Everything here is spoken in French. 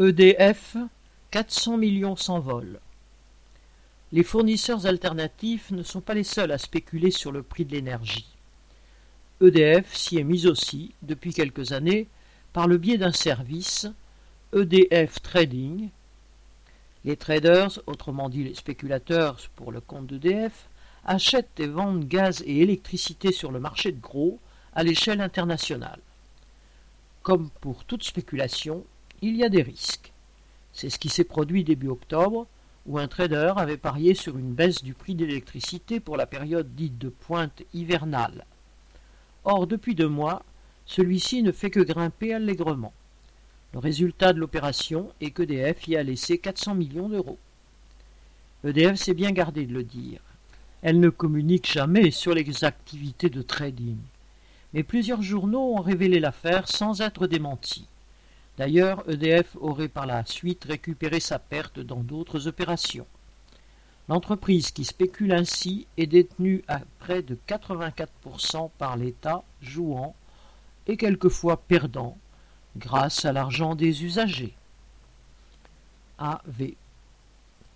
EDF, 400 millions s'envolent. Les fournisseurs alternatifs ne sont pas les seuls à spéculer sur le prix de l'énergie. EDF s'y est mis aussi, depuis quelques années, par le biais d'un service, EDF Trading. Les traders, autrement dit les spéculateurs pour le compte d'EDF, achètent et vendent gaz et électricité sur le marché de gros à l'échelle internationale. Comme pour toute spéculation, il y a des risques. C'est ce qui s'est produit début octobre, où un trader avait parié sur une baisse du prix de l'électricité pour la période dite de pointe hivernale. Or, depuis deux mois, celui-ci ne fait que grimper allègrement. Le résultat de l'opération est qu'EDF y a laissé 400 millions d'euros. EDF s'est bien gardé de le dire. Elle ne communique jamais sur les activités de trading. Mais plusieurs journaux ont révélé l'affaire sans être démentis. D'ailleurs, EDF aurait par la suite récupéré sa perte dans d'autres opérations. L'entreprise qui spécule ainsi est détenue à près de 84% par l'État jouant et quelquefois perdant grâce à l'argent des usagers. AV